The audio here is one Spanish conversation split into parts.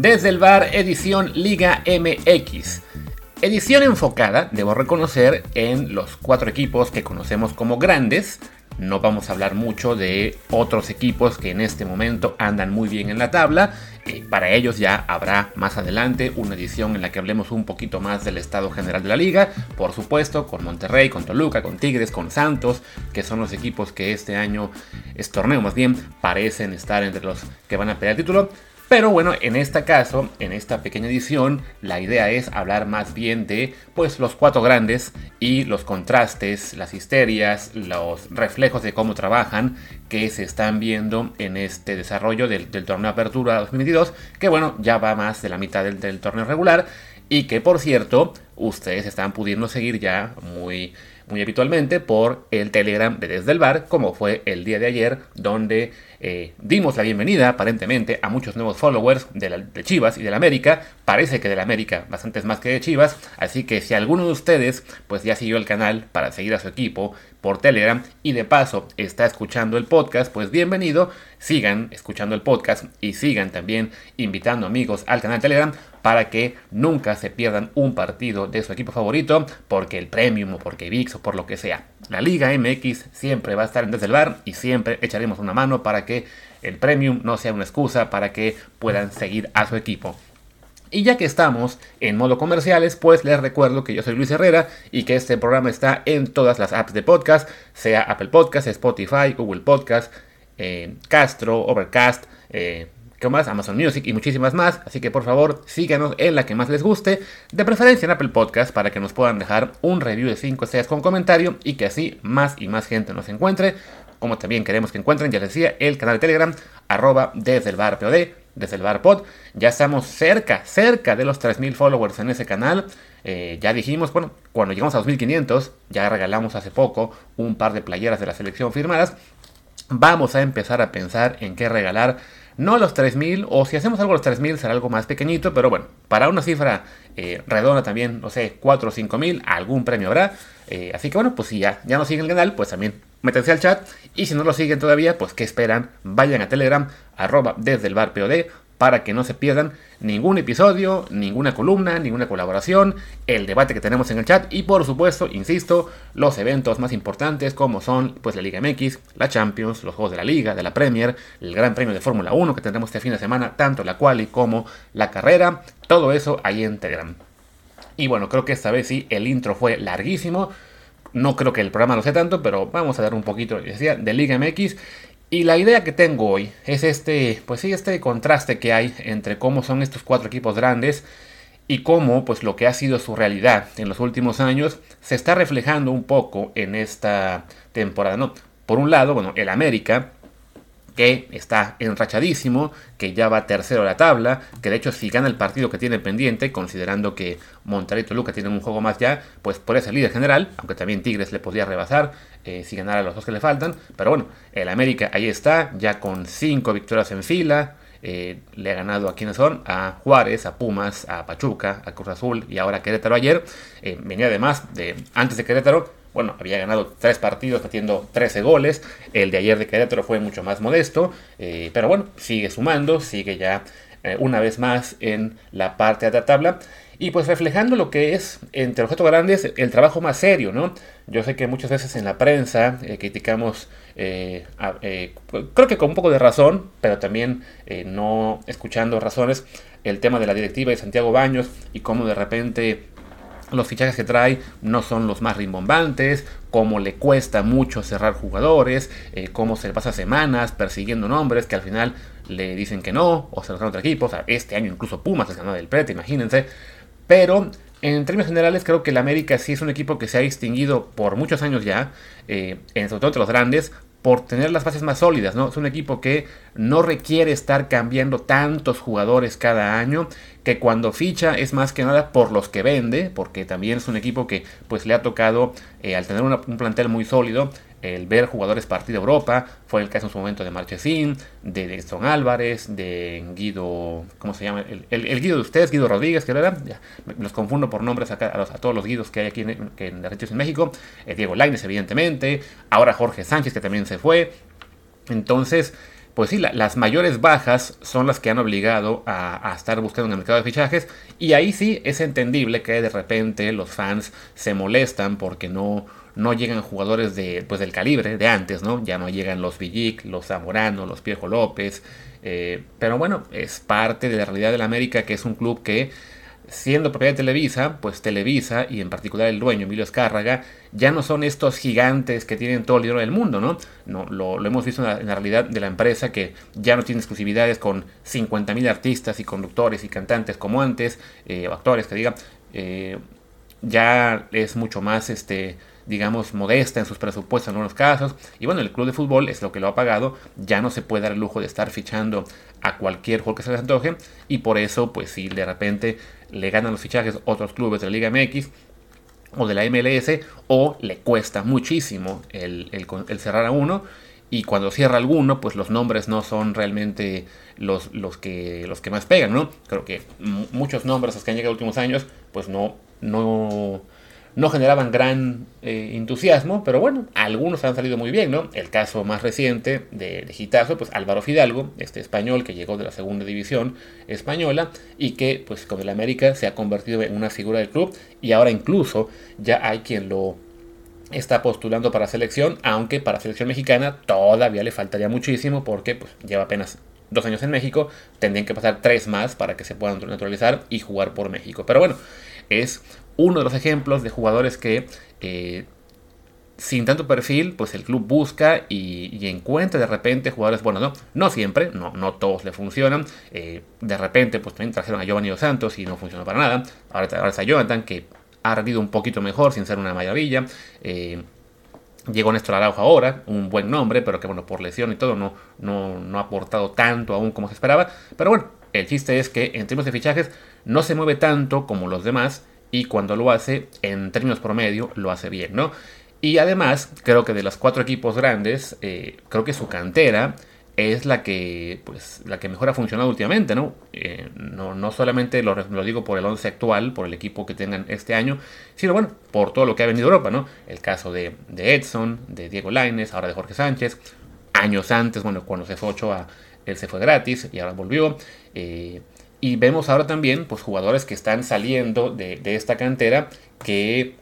Desde el bar edición Liga MX. Edición enfocada, debo reconocer, en los cuatro equipos que conocemos como grandes. No vamos a hablar mucho de otros equipos que en este momento andan muy bien en la tabla. Eh, para ellos ya habrá más adelante una edición en la que hablemos un poquito más del estado general de la liga. Por supuesto, con Monterrey, con Toluca, con Tigres, con Santos, que son los equipos que este año, este torneo más bien, parecen estar entre los que van a pelear el título. Pero bueno, en este caso, en esta pequeña edición, la idea es hablar más bien de pues los cuatro grandes y los contrastes, las histerias, los reflejos de cómo trabajan que se están viendo en este desarrollo del, torneo Apertura 2022, que bueno, ya va más de la mitad del, torneo regular y que por cierto, ustedes están pudiendo seguir ya muy muy habitualmente por el Telegram de Desde el Bar, como fue el día de ayer, donde eh, dimos la bienvenida aparentemente a muchos nuevos followers de, de Chivas y de la América. Parece que de la América bastantes más que de Chivas, así que si alguno de ustedes pues ya siguió el canal para seguir a su equipo por Telegram y de paso está escuchando el podcast, pues bienvenido, sigan escuchando el podcast y sigan también invitando amigos al canal Telegram para que nunca se pierdan un partido de su equipo favorito, porque el Premium o porque VIX o por lo que sea. La Liga MX siempre va a estar en desde el bar y siempre echaremos una mano para que el Premium no sea una excusa para que puedan seguir a su equipo. Y ya que estamos en modo comerciales, pues les recuerdo que yo soy Luis Herrera y que este programa está en todas las apps de podcast, sea Apple Podcast, Spotify, Google Podcast, eh, Castro, Overcast, eh, ¿qué más? Amazon Music y muchísimas más. Así que por favor síganos en la que más les guste, de preferencia en Apple Podcast para que nos puedan dejar un review de 5 estrellas con comentario y que así más y más gente nos encuentre. Como también queremos que encuentren, ya les decía, el canal de Telegram, arroba desde el bar POD desde el Bar Pod. Ya estamos cerca, cerca de los 3.000 followers en ese canal. Eh, ya dijimos, bueno, cuando llegamos a 2.500, ya regalamos hace poco un par de playeras de la selección firmadas. Vamos a empezar a pensar en qué regalar. No los 3.000, o si hacemos algo a los 3.000 será algo más pequeñito, pero bueno, para una cifra eh, redonda también, no sé, 4 o 5.000, algún premio habrá. Eh, así que bueno, pues si ya, ya nos siguen el canal, pues también métanse al chat. Y si no lo siguen todavía, pues ¿qué esperan? Vayan a Telegram, arroba desde el bar POD, para que no se pierdan ningún episodio, ninguna columna, ninguna colaboración, el debate que tenemos en el chat y por supuesto, insisto, los eventos más importantes como son pues la Liga MX, la Champions, los Juegos de la Liga, de la Premier, el Gran Premio de Fórmula 1 que tendremos este fin de semana, tanto la quali como la carrera, todo eso ahí en Telegram. Y bueno, creo que esta vez sí, el intro fue larguísimo. No creo que el programa lo sea tanto, pero vamos a dar un poquito de Liga MX. Y la idea que tengo hoy es este, pues sí, este contraste que hay entre cómo son estos cuatro equipos grandes y cómo, pues lo que ha sido su realidad en los últimos años se está reflejando un poco en esta temporada, ¿no? Por un lado, bueno, el América, que está enrachadísimo, que ya va tercero a la tabla, que de hecho si gana el partido que tiene pendiente, considerando que Monterrey y Toluca tienen un juego más ya, pues puede ser líder general, aunque también Tigres le podría rebasar eh, si ganara los dos que le faltan, pero bueno, el América ahí está, ya con cinco victorias en fila, eh, le ha ganado a quienes son, a Juárez, a Pumas, a Pachuca, a Cruz Azul y ahora a Querétaro. Ayer, eh, venía además de antes de Querétaro bueno, había ganado tres partidos metiendo 13 goles. El de ayer de Querétaro fue mucho más modesto. Eh, pero bueno, sigue sumando, sigue ya eh, una vez más en la parte de la tabla. Y pues reflejando lo que es, entre los grandes, el trabajo más serio, ¿no? Yo sé que muchas veces en la prensa eh, criticamos, creo que con un poco de razón, pero también no escuchando razones, el tema de la directiva de Santiago Baños y cómo de repente los fichajes que trae no son los más rimbombantes, cómo le cuesta mucho cerrar jugadores, eh, cómo se pasa semanas persiguiendo nombres que al final le dicen que no, o se los dan a otro equipo. O sea, este año incluso Pumas es ganado del Prete, imagínense. Pero en términos generales creo que el América sí es un equipo que se ha distinguido por muchos años ya, eh, en sobre todo entre los grandes, por tener las bases más sólidas, ¿no? Es un equipo que no requiere estar cambiando tantos jugadores cada año, que cuando ficha es más que nada por los que vende, porque también es un equipo que pues le ha tocado, eh, al tener un plantel muy sólido, el ver jugadores partir de Europa, fue el caso en su momento de Marchesín, de Dexton Álvarez, de Guido, ¿cómo se llama? El, Guido de ustedes, Guido Rodríguez, que era, ya, los confundo por nombres a, todos los Guidos que hay aquí en, en, en México, eh, Diego Laines evidentemente, ahora Jorge Sánchez que también se fue, entonces pues sí, las mayores bajas son las que han obligado a, estar buscando en el mercado de fichajes. Y ahí sí es entendible que de repente los fans se molestan porque no, no llegan jugadores de, pues, del calibre de antes, ¿no? Ya no llegan los Villic, los Zamorano, los Piejo López. Eh, pero bueno, es parte de la realidad del América, que es un club que siendo propiedad de Televisa, pues Televisa y en particular el dueño Emilio Escárraga ya no son estos gigantes que tienen todo el dinero del mundo, ¿no? no lo, hemos visto en la, realidad de la empresa que ya no tiene exclusividades con 50.000 artistas y conductores y cantantes como antes, eh, o actores que diga, eh, ya es mucho más este digamos, modesta en sus presupuestos en algunos casos. Y bueno, el club de fútbol es lo que lo ha pagado. Ya no se puede dar el lujo de estar fichando a cualquier juego que se les antoje. Y por eso, pues si de repente le ganan los fichajes otros clubes de la Liga MX o de la MLS, o le cuesta muchísimo el, cerrar a uno. Y cuando cierra alguno, pues los nombres no son realmente los, los, que, los que más pegan, ¿no? Creo que muchos nombres los que han llegado en los últimos años, pues no, no, no generaban gran eh, entusiasmo, pero bueno, algunos han salido muy bien, ¿no? El caso más reciente de, de pues Álvaro Fidalgo, este español que llegó de la segunda división española y que pues con el América se ha convertido en una figura del club y ahora incluso ya hay quien lo está postulando para selección, aunque para selección mexicana todavía le faltaría muchísimo porque pues lleva apenas dos años en México, tendrían que pasar tres más para que se puedan naturalizar y jugar por México. Pero bueno, es uno de los ejemplos de jugadores que eh, sin tanto perfil, pues el club busca y, encuentra de repente jugadores buenos, ¿no? No siempre, no, no todos le funcionan. Eh, de repente, pues también trajeron a Giovanni Dos Santos y no funcionó para nada. Ahora, ahora está Jonathan, que ha rendido un poquito mejor sin ser una maravilla. Eh, llegó Néstor Araujo ahora, un buen nombre, pero que bueno, por lesión y todo no, no, no ha aportado tanto aún como se esperaba. Pero bueno, el chiste es que en términos de fichajes no se mueve tanto como los demás y cuando lo hace, en términos promedio, lo hace bien, ¿no? Y además, creo que de los cuatro equipos grandes, eh, creo que su cantera es la que, pues, la que mejor ha funcionado últimamente, ¿no? Eh, no, no, solamente lo, digo por el 11 actual, por el equipo que tengan este año, sino bueno, por todo lo que ha venido Europa, ¿no? El caso de, Edson, de Diego Laines, ahora de Jorge Sánchez, años antes, bueno, cuando se fue 8 a, él se fue gratis y ahora volvió. Eh, y vemos ahora también pues, jugadores que están saliendo de, esta cantera que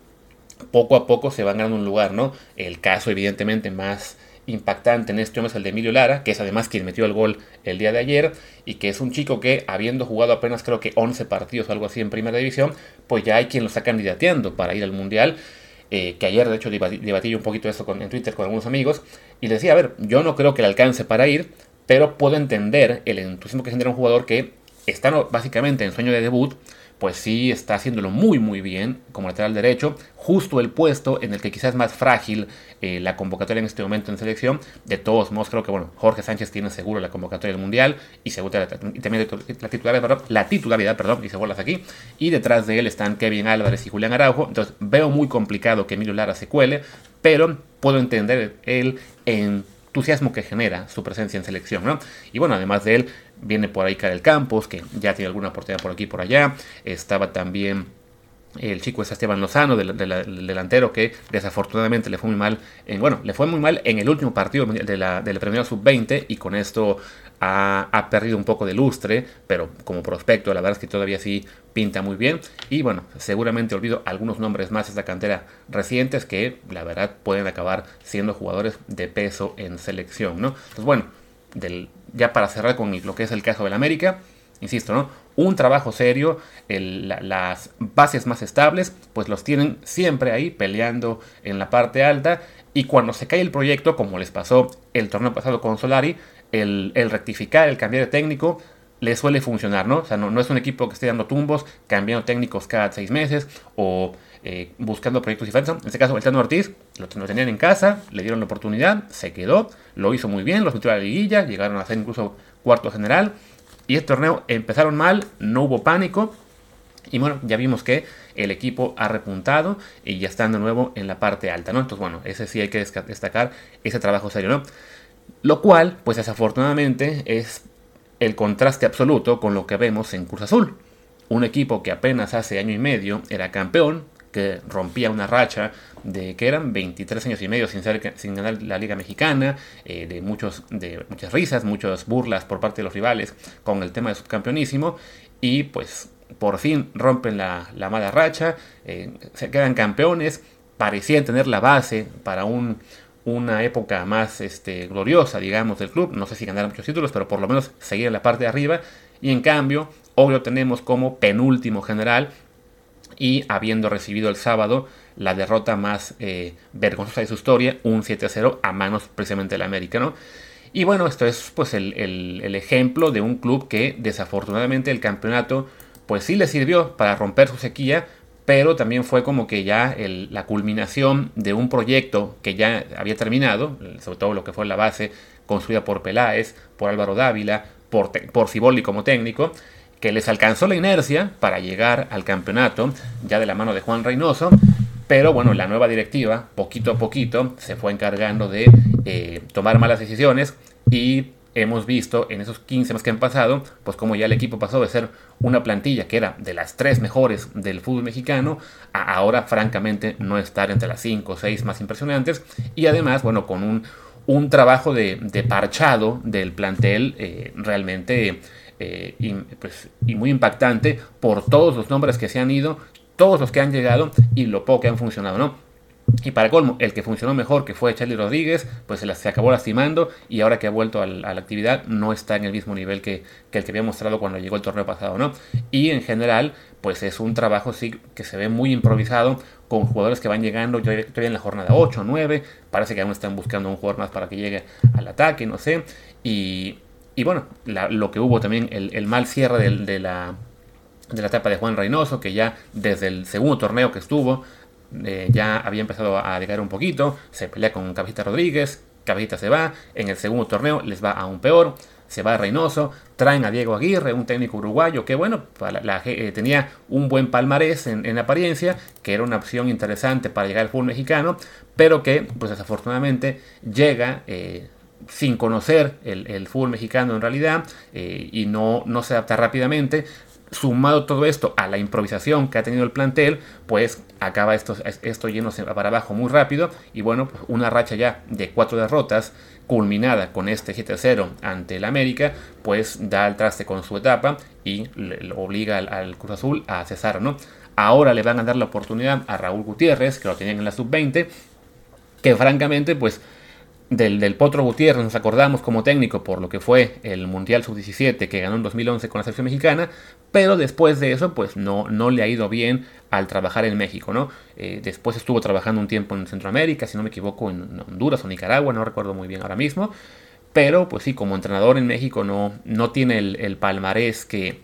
poco a poco se van ganando un lugar, ¿no? El caso evidentemente más impactante en este hombre es el de Emilio Lara, que es además quien metió el gol el día de ayer y que es un chico que habiendo jugado apenas creo que 11 partidos o algo así en primera división, pues ya hay quien lo está candidateando para ir al Mundial. Eh, que ayer de hecho debatí, un poquito eso en Twitter con algunos amigos y decía, a ver, yo no creo que le alcance para ir, pero puedo entender el entusiasmo que genera un jugador que está básicamente en sueño de debut, pues sí está haciéndolo muy muy bien como lateral derecho, justo el puesto en el que quizás es más frágil eh, la convocatoria en este momento en selección. De todos modos creo que bueno, Jorge Sánchez tiene seguro la convocatoria del Mundial y, seguro, y también la titularidad, perdón, la y se vuelve aquí. Y detrás de él están Kevin Álvarez y Julián Araujo. Entonces veo muy complicado que Emilio Lara se cuele, pero puedo entender el entusiasmo que genera su presencia en selección, ¿no? Y bueno, además de él, Viene por ahí Karel Campos, que ya tiene alguna oportunidad por aquí y por allá. Estaba también el chico es Esteban Lozano, del, delantero, que desafortunadamente le fue muy mal. En, bueno, le fue muy mal en el último partido del premio sub-20 y con esto ha, perdido un poco de lustre, pero como prospecto, la verdad es que todavía sí pinta muy bien. Y bueno, seguramente olvido algunos nombres más de esta cantera recientes que la verdad pueden acabar siendo jugadores de peso en selección, ¿no? Entonces, bueno, ya para cerrar con lo que es el caso del América, insisto, ¿no? Un trabajo serio, las bases más estables, pues los tienen siempre ahí peleando en la parte alta. Y cuando se cae el proyecto, como les pasó el torneo pasado con Solari, el, rectificar, el cambiar de técnico, le suele funcionar, ¿no? O sea, no, no, es un equipo que esté dando tumbos, cambiando técnicos cada seis meses o eh, buscando proyectos diferentes. En este caso, el Tano Ortiz lo, tenían en casa, le dieron la oportunidad, se quedó, lo hizo muy bien, los metió a la liguilla, llegaron a hacer incluso cuarto general. Y este torneo empezaron mal, no hubo pánico. Y bueno, ya vimos que el equipo ha repuntado y ya están de nuevo en la parte alta, ¿no? Entonces, bueno, ese sí hay que destacar ese trabajo serio, ¿no? Lo cual, pues desafortunadamente, es el contraste absoluto con lo que vemos en Cruz Azul. Un equipo que apenas hace año y medio era campeón, que rompía una racha de que eran 23 años y medio sin, ser, sin ganar la Liga Mexicana, eh, de, muchos, de muchas risas, muchas burlas por parte de los rivales con el tema de subcampeonísimo, y pues por fin rompen la, la mala racha, eh, se quedan campeones, parecían tener la base para un, una época más este, gloriosa, digamos, del club. No sé si ganaron muchos títulos, pero por lo menos seguir en la parte de arriba. Y en cambio, hoy lo tenemos como penúltimo general y habiendo recibido el sábado la derrota más eh, vergonzosa de su historia, un 7-0 a manos precisamente del América, ¿no? Y bueno, esto es pues el, el, ejemplo de un club que desafortunadamente el campeonato pues sí le sirvió para romper su sequía, pero también fue como que ya la culminación de un proyecto que ya había terminado, sobre todo lo que fue la base construida por Peláez, por Álvaro Dávila, por, por Ciboli como técnico, que les alcanzó la inercia para llegar al campeonato, ya de la mano de Juan Reynoso, pero bueno, la nueva directiva, poquito a poquito, se fue encargando de eh, tomar malas decisiones y hemos visto en esos 15 meses que han pasado, pues como ya el equipo pasó de ser una plantilla que era de las tres mejores del fútbol mexicano, a ahora francamente no estar entre las 5 o 6 más impresionantes, y además, bueno, con un, un trabajo de, parchado del plantel eh, realmente eh, y, pues, y muy impactante por todos los nombres que se han ido, todos los que han llegado y lo poco que han funcionado, ¿no? Y para colmo, el que funcionó mejor, que fue Charlie Rodríguez, pues se, acabó lastimando y ahora que ha vuelto a la, actividad no está en el mismo nivel que, el que había mostrado cuando llegó el torneo pasado, ¿no? Y en general, pues es un trabajo sí que se ve muy improvisado con jugadores que van llegando todavía en la jornada 8, 9, parece que aún están buscando un jugador más para que llegue al ataque, no sé. Y, bueno, lo que hubo también, el, mal cierre de, la, de la etapa de Juan Reynoso, que ya desde el segundo torneo que estuvo, eh, ya había empezado a llegar un poquito, se pelea con Cabecita Rodríguez, Cabecita se va, en el segundo torneo les va aún peor, se va Reynoso, traen a Diego Aguirre, un técnico uruguayo que bueno, eh, tenía un buen palmarés en, apariencia, que era una opción interesante para llegar al fútbol mexicano, pero que pues desafortunadamente llega... Eh, sin conocer el, fútbol mexicano en realidad y no, no se adapta rápidamente, sumado todo esto a la improvisación que ha tenido el plantel, pues acaba esto, esto yéndose para abajo muy rápido. Y bueno, pues una racha ya de cuatro derrotas, culminada con este 7-0 ante el América, pues da el traste con su etapa y le, obliga al, Cruz Azul a cesar, ¿no? Ahora le van a dar la oportunidad a Raúl Gutiérrez, que lo tenían en la sub-20, que francamente, pues del, Potro Gutiérrez nos acordamos como técnico por lo que fue el Mundial Sub-17 que ganó en 2011 con la selección mexicana, pero después de eso pues no, no le ha ido bien al trabajar en México, ¿no? Eh, después estuvo trabajando un tiempo en Centroamérica, si no me equivoco en Honduras o Nicaragua, no recuerdo muy bien ahora mismo, pero pues sí, como entrenador en México no, no tiene el, palmarés que,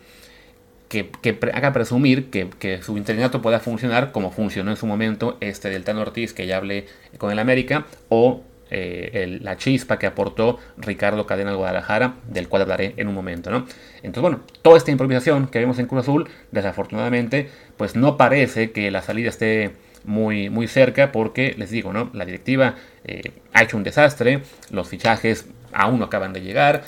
que, haga presumir que, que, su interinato pueda funcionar como funcionó en su momento este del Tano Ortiz que ya hablé con el América o eh, la chispa que aportó Ricardo Cadena al Guadalajara, del cual hablaré en un momento, ¿no? Entonces, bueno, toda esta improvisación que vemos en Cruz Azul, desafortunadamente, pues no parece que la salida esté muy, muy cerca, porque les digo, ¿no? La directiva eh, ha hecho un desastre, los fichajes aún no acaban de llegar.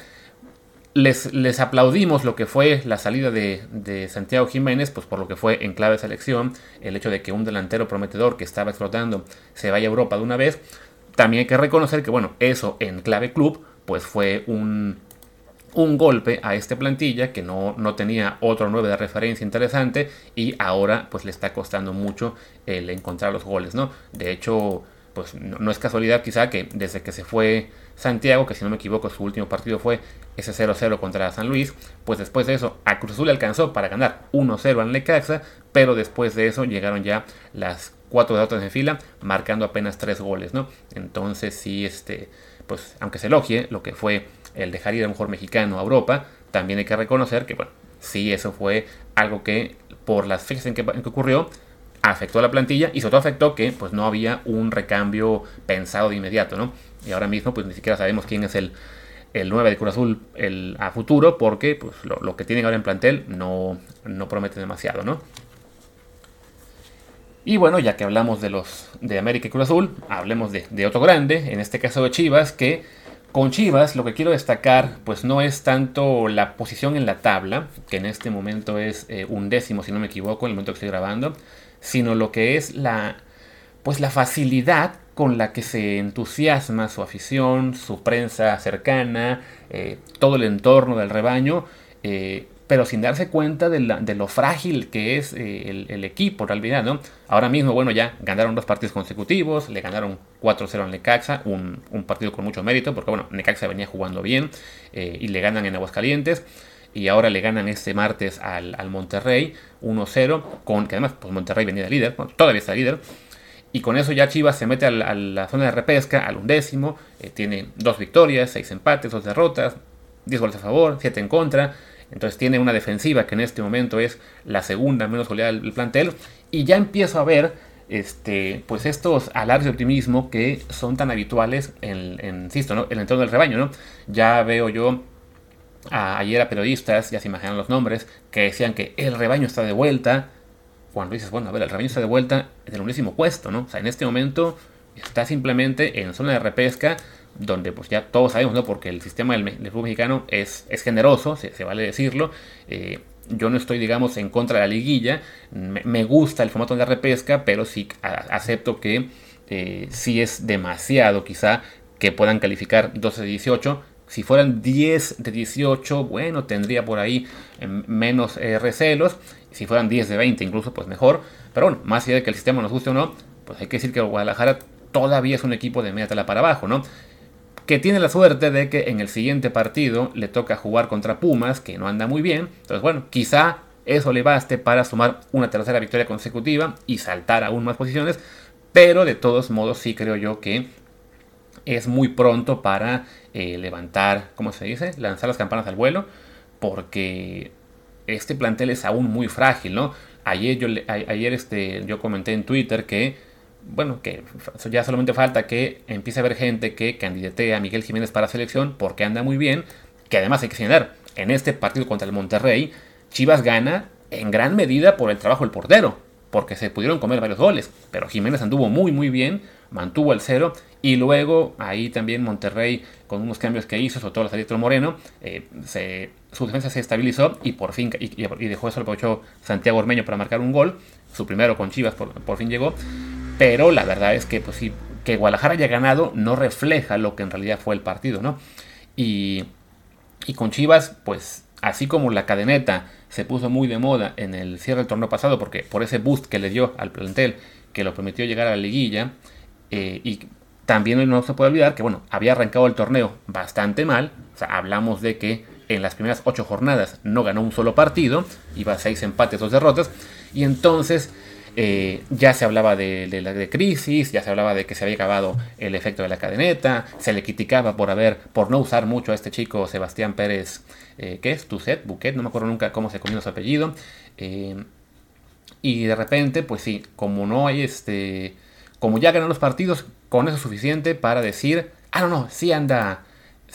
Les, les, aplaudimos lo que fue la salida de, Santiago Jiménez, pues por lo que fue en clave de selección, el hecho de que un delantero prometedor que estaba explotando se vaya a Europa de una vez, también hay que reconocer que, bueno, eso en clave club, pues fue un, un golpe a esta plantilla que no, no, tenía otro 9 de referencia interesante y ahora pues le está costando mucho el encontrar los goles, ¿no? De hecho, pues no, es casualidad quizá que desde que se fue Santiago, que si no me equivoco su último partido fue ese 0-0 contra San Luis, pues después de eso a Cruz Azul alcanzó para ganar 1-0 en Lecaxa, pero después de eso llegaron ya las cuatro derrotas en fila, marcando apenas tres goles, ¿no? Entonces sí, este, pues aunque se elogie lo que fue el dejar ir a un mejor mexicano a Europa, también hay que reconocer que, bueno, sí, eso fue algo que por las fechas en que, ocurrió, afectó a la plantilla y sobre todo afectó que pues no había un recambio pensado de inmediato, ¿no? Y ahora mismo pues ni siquiera sabemos quién es el, el 9 de Cruz Azul el, a futuro porque pues, lo, que tienen ahora en plantel no, no promete demasiado, ¿no? Y bueno, ya que hablamos de los de América y Cruz Azul, hablemos de, otro grande, en este caso de Chivas, que Con Chivas lo que quiero destacar pues no es tanto la posición en la tabla, que en este momento es eh, un décimo si no me equivoco en el momento que estoy grabando, sino lo que es la pues la facilidad con la que se entusiasma su afición, su prensa cercana, eh, todo el entorno del rebaño, eh, pero sin darse cuenta de, lo frágil que es eh, el, equipo en realidad, ¿no? Ahora mismo, bueno, ya ganaron dos partidos consecutivos, le ganaron 4-0 al Necaxa, un, partido con mucho mérito, porque bueno, Necaxa venía jugando bien eh, y le ganan en Aguascalientes. Y ahora le ganan este martes al, Monterrey 1-0, con que además pues Monterrey venía de líder, todavía está líder. Y con eso ya Chivas se mete a la, zona de repesca, al undécimo. Eh, tiene dos victorias, seis empates, dos derrotas, 10 goles a favor, 7 en contra. Entonces tiene una defensiva que en este momento es la segunda menos goleada del plantel. Y ya empiezo a ver este, pues estos alardes de optimismo que son tan habituales en, en insisto, ¿no? el entorno del rebaño. ¿no? Ya veo yo ayer a periodistas, ya se imaginan los nombres, que decían que el rebaño está de vuelta. Cuando dices, bueno, a ver, el rebaño está de vuelta en el undécimo puesto, ¿no? O sea, en este momento está simplemente en zona de repesca donde pues ya todos sabemos, ¿no? Porque el sistema del, fútbol mexicano es, es generoso, se, vale decirlo. Eh, yo no estoy, digamos, en contra de la liguilla. Me, gusta el formato de la repesca, pero sí acepto que eh, sí es demasiado quizá que puedan calificar 12 de 18. Si fueran 10 de 18, bueno, tendría por ahí em, menos eh, recelos. Si fueran 10 de 20 incluso, pues mejor. Pero bueno, más allá de que el sistema nos guste o no, pues hay que decir que Guadalajara todavía es un equipo de media tela para abajo, ¿no? Que tiene la suerte de que en el siguiente partido le toca jugar contra Pumas, que no anda muy bien. Entonces, bueno, quizá eso le baste para sumar una tercera victoria consecutiva y saltar aún más posiciones, pero de todos modos sí creo yo que es muy pronto para eh, levantar, ¿cómo se dice? Lanzar las campanas al vuelo, porque este plantel es aún muy frágil, ¿no? Ayer yo, ayer este, yo comenté en Twitter que bueno, que ya solamente falta que empiece a haber gente que candidate a Miguel Jiménez para selección porque anda muy bien, que además hay que señalar, en este partido contra el Monterrey, Chivas gana en gran medida por el trabajo del portero, porque se pudieron comer varios goles, pero Jiménez anduvo muy muy bien, mantuvo el cero y luego ahí también Monterrey con unos cambios que hizo, sobre todo la salida de Moreno, eh, su defensa se estabilizó y por fin, y, dejó eso lo aprovechó Santiago Ormeño para marcar un gol, su primero con Chivas por fin llegó, pero la verdad es que, pues sí, que Guadalajara haya ganado no refleja lo que en realidad fue el partido, ¿no? Y, y con Chivas, pues así como la cadeneta se puso muy de moda en el cierre del torneo pasado, porque por ese boost que le dio al plantel, que lo permitió llegar a la liguilla, eh, y también no se puede olvidar que, bueno, había arrancado el torneo bastante mal, o sea, hablamos de que en las primeras ocho jornadas no ganó un solo partido, iba a seis empates, dos derrotas, y entonces eh, ya se hablaba de, la crisis, ya se hablaba de que se había acabado el efecto de la cadeneta, se le criticaba por haber, por no usar mucho a este chico Sebastián Pérez, eh, ¿qué es? Tucet, Buquet, no me acuerdo nunca cómo se comió su apellido. Eh, y de repente, pues sí, como no hay este, como ya ganó los partidos, con eso es suficiente para decir, ah, no, no, sí anda,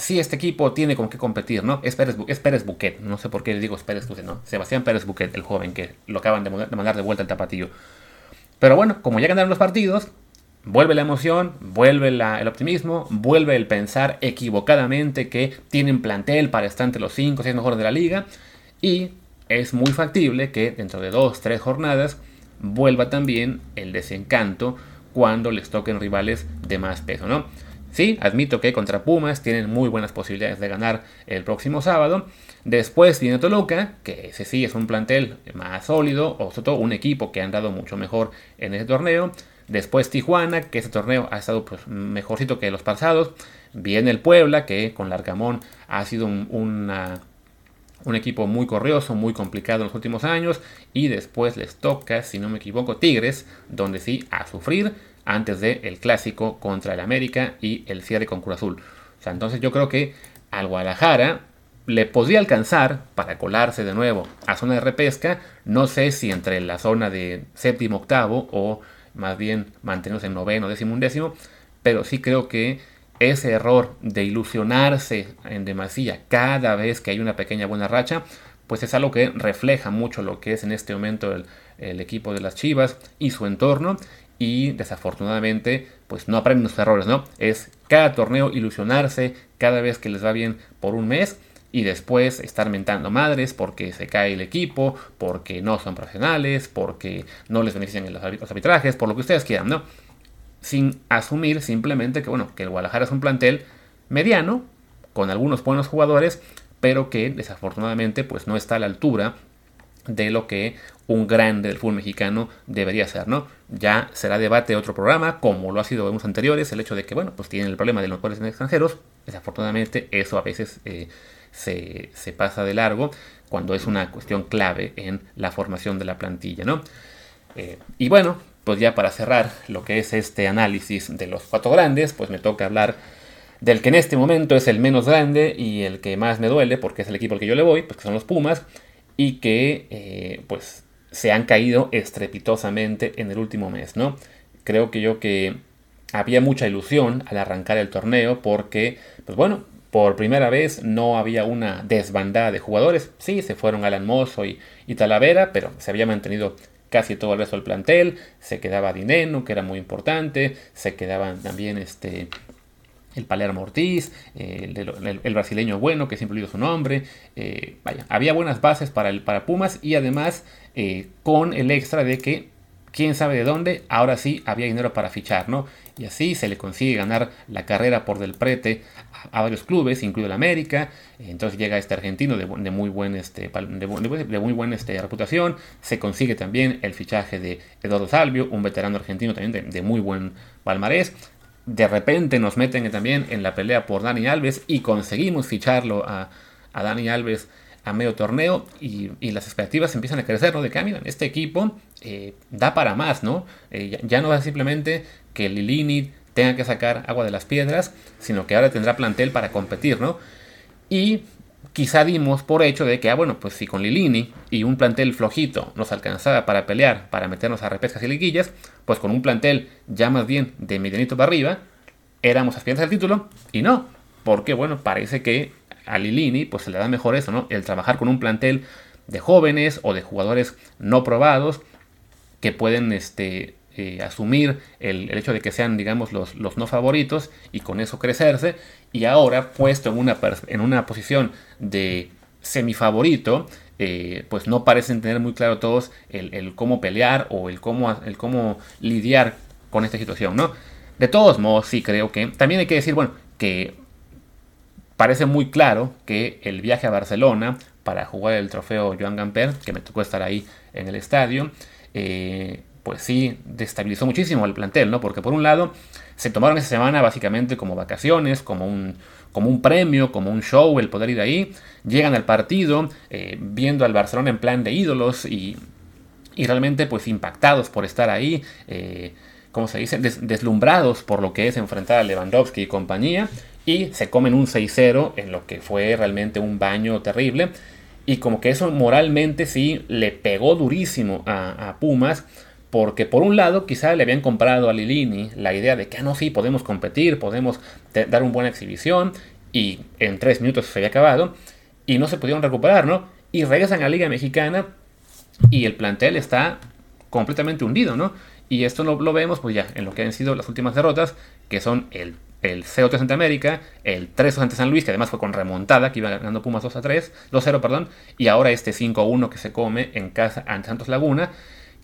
sí este equipo tiene con qué competir, ¿no? Es Pérez, es Pérez Buquet, no sé por qué le digo Pérez Buquet, no. Sebastián Pérez Buquet, el joven que lo acaban de mandar de vuelta al tapatillo. Pero bueno, como ya ganaron los partidos, vuelve la emoción, vuelve el optimismo, vuelve el pensar equivocadamente que tienen plantel para estar entre los 5 o 6 mejores de la liga. Y es muy factible que dentro de 2 3 jornadas vuelva también el desencanto cuando les toquen rivales de más peso, ¿no? Sí, admito que contra Pumas tienen muy buenas posibilidades de ganar el próximo sábado. Después viene Toluca, que ese sí es un plantel más sólido, o sobre todo un equipo que ha andado mucho mejor en ese torneo. Después Tijuana, que ese torneo ha estado pues, mejorcito que los pasados. Viene el Puebla, que con Largamón ha sido un, un equipo muy corrioso, muy complicado en los últimos años. Y después les toca, si no me equivoco, Tigres, donde sí a sufrir antes del el clásico contra el América y el cierre con Cruz Azul. O sea, entonces yo creo que al Guadalajara le podría alcanzar para colarse de nuevo a zona de repesca. No sé si entre la zona de séptimo, octavo o más bien mantenerse en noveno, décimo, undécimo. Pero sí creo que ese error de ilusionarse en demasía cada vez que hay una pequeña buena racha, pues es algo que refleja mucho lo que es en este momento el, el equipo de las Chivas y su entorno y desafortunadamente pues no aprenden los errores, ¿no? Es cada torneo ilusionarse, cada vez que les va bien por un mes y después estar mentando madres porque se cae el equipo, porque no son profesionales, porque no les benefician en los arbitrajes, por lo que ustedes quieran, ¿no? Sin asumir simplemente que, bueno, que el Guadalajara es un plantel mediano, con algunos buenos jugadores, pero que desafortunadamente pues no está a la altura de lo que un grande del fútbol mexicano debería ser, ¿no? Ya será debate otro programa, como lo ha sido en los anteriores, el hecho de que, bueno, pues tienen el problema de los goles en extranjeros, desafortunadamente eso a veces eh, se, pasa de largo cuando es una cuestión clave en la formación de la plantilla, ¿no? Eh, y bueno, pues ya para cerrar lo que es este análisis de los cuatro grandes, pues me toca hablar del que en este momento es el menos grande y el que más me duele, porque es el equipo al que yo le voy, pues que son los Pumas, y que eh, pues se han caído estrepitosamente en el último mes, ¿no? Creo que yo que había mucha ilusión al arrancar el torneo porque, pues bueno, por primera vez no había una desbandada de jugadores. Sí, se fueron Alan Mozo y, y Talavera, pero se había mantenido casi todo el resto del plantel. Se quedaba Dineno, que era muy importante. Se quedaban también este, el Palermo Ortiz, el, brasileño bueno, que siempre olvido su nombre. Eh, vaya, había buenas bases para, el, para Pumas y además eh, con el extra de que, quién sabe de dónde, ahora sí había dinero para fichar, ¿no? Y así se le consigue ganar la carrera por del prete a, varios clubes, incluido el América. Entonces llega este argentino de, muy buen este, de, muy buena este, reputación. Se consigue también el fichaje de Eduardo Salvio, un veterano argentino también de, muy buen palmarés de repente nos meten también en la pelea por Dani Alves y conseguimos ficharlo a, Dani Alves a medio torneo y, las expectativas empiezan a crecer, ¿no? De que, ah, este equipo eh, da para más, ¿no? Eh, ya, no es simplemente que Lilini tenga que sacar agua de las piedras, sino que ahora tendrá plantel para competir, ¿no? Y quizá dimos por hecho de que, ah, bueno, pues si con Lilini y un plantel flojito nos alcanzaba para pelear, para meternos a repescas y liguillas, pues con un plantel ya más bien de medianito para arriba, éramos aspirantes al título, y no, porque, bueno, parece que a pues se le da mejor eso, ¿no? El trabajar con un plantel de jóvenes o de jugadores no probados que pueden este, eh, asumir el, hecho de que sean, digamos, los, los, no favoritos y con eso crecerse. Y ahora, puesto en una, en una posición de semifavorito, eh, pues no parecen tener muy claro todos el, cómo pelear o el cómo, el cómo lidiar con esta situación, ¿no? De todos modos, sí creo que también hay que decir, bueno, que parece muy claro que el viaje a Barcelona para jugar el trofeo Joan Gamper, que me tocó estar ahí en el estadio, eh, pues sí destabilizó muchísimo el plantel, ¿no? Porque por un lado se tomaron esa semana básicamente como vacaciones, como un, como un premio, como un show, el poder ir ahí. Llegan al partido eh, viendo al Barcelona en plan de ídolos y, y realmente pues impactados por estar ahí, eh, como se dice, deslumbrados por lo que es enfrentar a Lewandowski y compañía. Y se comen un 6-0 en lo que fue realmente un baño terrible. Y como que eso moralmente sí le pegó durísimo a, Pumas porque por un lado quizá le habían comprado a Lilini la idea de que, ah, no, sí, podemos competir, podemos dar una buena exhibición, y en tres minutos se había acabado, y no se pudieron recuperar, ¿no? Y regresan a la Liga Mexicana y el plantel está completamente hundido, ¿no? Y esto lo, lo vemos pues ya en lo que han sido las últimas derrotas, que son el, el 0-3 ante América, el 3 ante San Luis, que además fue con remontada, que iba ganando Pumas 2 3, 2-0, perdón, y ahora este 5-1 que se come en casa ante Santos Laguna,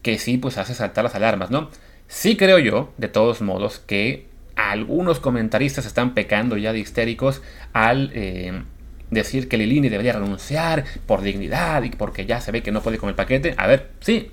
que sí pues hace saltar las alarmas, ¿no? Sí creo yo, de todos modos, que algunos comentaristas están pecando ya de histéricos al eh, decir que Lilini debería renunciar por dignidad y porque ya se ve que no puede con el paquete. A ver, sí,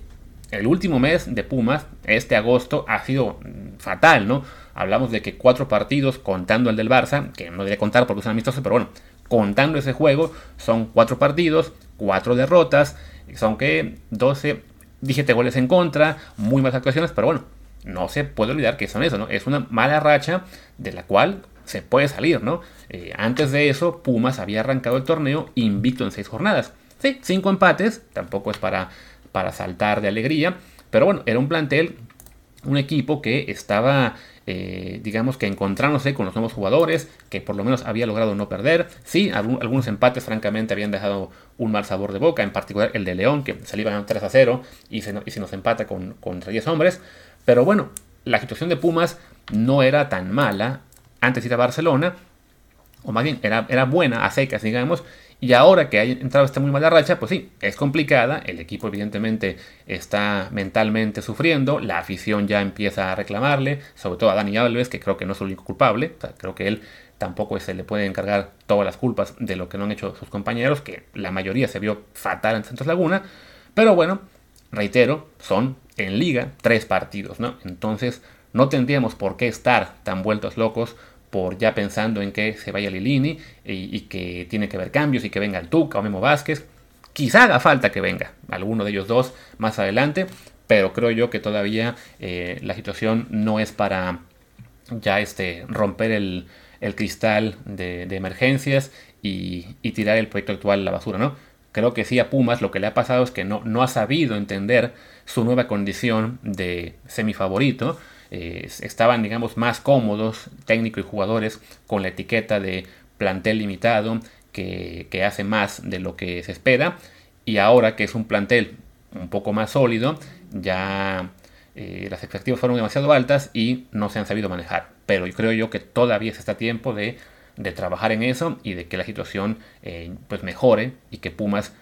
el último mes de Pumas, este agosto, ha sido fatal, ¿no? Hablamos de que cuatro partidos, contando el del Barça, que no debe contar porque es amistoso, pero bueno, contando ese juego, son cuatro partidos, cuatro derrotas, son que 12 17 goles en contra, muy malas actuaciones, pero bueno, no se puede olvidar que son eso, ¿no? Es una mala racha de la cual se puede salir, ¿no? Eh, antes de eso, Pumas había arrancado el torneo invicto en seis jornadas. Sí, cinco empates, tampoco es para, para saltar de alegría, pero bueno, era un plantel, un equipo que estaba eh, digamos que encontrándose con los nuevos jugadores, que por lo menos había logrado no perder. Sí, algunos empates francamente habían dejado un mal sabor de boca, en particular el de León, que salía 3 a 0 y se, se nos empata con, contra 10 hombres. Pero bueno, la situación de Pumas no era tan mala antes de ir a Barcelona. o más bien era, era buena a secas, digamos, y ahora que ha entrado esta muy mala racha, pues sí, es complicada, el equipo evidentemente está mentalmente sufriendo, la afición ya empieza a reclamarle, sobre todo a Dani Alves, que creo que no es el único culpable, creo que él tampoco se le puede encargar todas las culpas de lo que no han hecho sus compañeros, que la mayoría se vio fatal en Santos Laguna, pero bueno, reitero, son en liga tres partidos, ¿no? Entonces no tendríamos por qué estar tan vueltos locos por ya pensando en que se vaya Lilini y, que tiene que haber cambios y que venga el Tuca o Memo Vázquez. Quizá haga falta que venga alguno de ellos dos más adelante, pero creo yo que todavía eh, la situación no es para ya este, romper el, cristal de, emergencias y, tirar el proyecto actual a la basura, ¿no? Creo que sí a Pumas lo que le ha pasado es que no, no ha sabido entender su nueva condición de semifavorito. Estaban, digamos, más cómodos, técnico y jugadores, con la etiqueta de plantel limitado, que, hace más de lo que se espera. Y ahora que es un plantel un poco más sólido, ya eh, las expectativas fueron demasiado altas y no se han sabido manejar. Pero creo yo que todavía está tiempo de de trabajar en eso y de que la situación eh, pues mejore y que Pumas,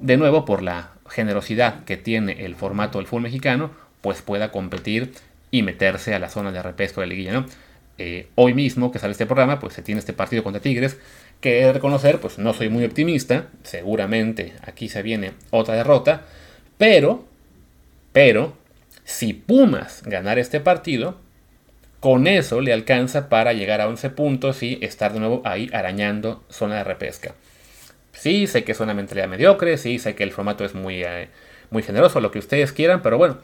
de nuevo por la generosidad que tiene el formato del fútbol mexicano, pues pueda competir y meterse a la zona de repesco de liguilla, ¿no? Eh, hoy mismo que sale este programa, pues se tiene este partido contra Tigres, que he de reconocer, pues no soy muy optimista, seguramente aquí se viene otra derrota, pero, pero, si Pumas ganar este partido, con eso le alcanza para llegar a 11 puntos y estar de nuevo ahí arañando zona de repesca. Sí, sé que es una mentalidad mediocre, sí, sé que el formato es muy, eh, muy generoso, lo que ustedes quieran, pero bueno,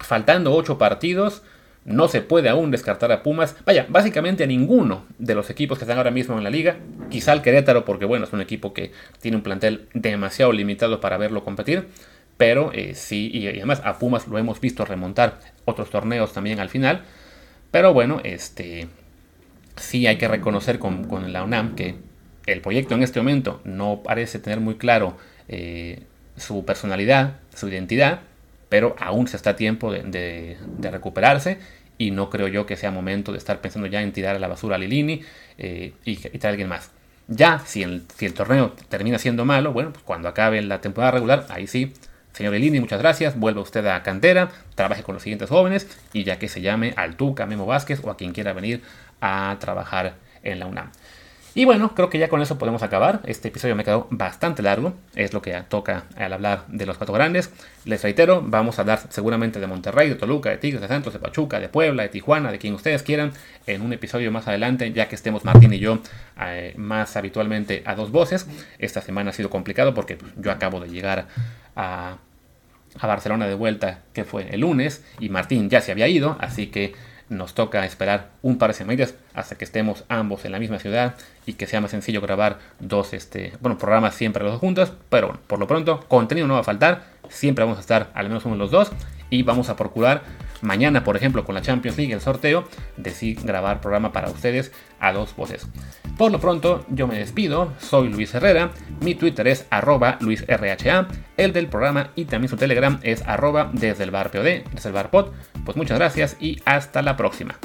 faltando 8 partidos, no se puede aún descartar a Pumas. Vaya, básicamente a ninguno de los equipos que están ahora mismo en la liga. Quizá al Querétaro, porque bueno, es un equipo que tiene un plantel demasiado limitado para verlo competir. Pero eh, sí, y además a Pumas lo hemos visto remontar otros torneos también al final. Pero bueno, este sí hay que reconocer con, la UNAM que el proyecto en este momento no parece tener muy claro eh, su personalidad, su identidad, pero aún se está a tiempo de, recuperarse y no creo yo que sea momento de estar pensando ya en tirar a la basura a Lilini eh, y, traer a alguien más. Ya, si el, torneo termina siendo malo, bueno, pues cuando acabe la temporada regular, ahí sí Señor Elini, muchas gracias. Vuelva usted a cantera, trabaje con los siguientes jóvenes y ya que se llame al Tuca, Memo Vázquez o a quien quiera venir a trabajar en la UNAM. Y bueno, creo que ya con eso podemos acabar. Este episodio me quedó bastante largo, es lo que toca al hablar de los cuatro grandes. Les reitero, vamos a hablar seguramente de Monterrey, de Toluca, de Tigres, de Santos, de Pachuca, de Puebla, de Tijuana, de quien ustedes quieran, en un episodio más adelante, ya que estemos Martín y yo eh, más habitualmente a dos voces. Esta semana ha sido complicado porque yo acabo de llegar a, Barcelona de vuelta, que fue el lunes, y Martín ya se había ido, así que nos toca esperar un par de semanas hasta que estemos ambos en la misma ciudad y que sea más sencillo grabar dos este, bueno, programas siempre los dos juntos. Pero bueno, por lo pronto, contenido no va a faltar. Siempre vamos a estar al menos uno de los dos. Y vamos a procurar mañana, por ejemplo, con la Champions League, el sorteo, de sí grabar programa para ustedes a dos voces. Por lo pronto, yo me despido, soy Luis Herrera, mi Twitter es arroba LuisRHA, el del programa y también su Telegram es arroba desde el bar POD, desde el bar pod. Pues muchas gracias y hasta la próxima.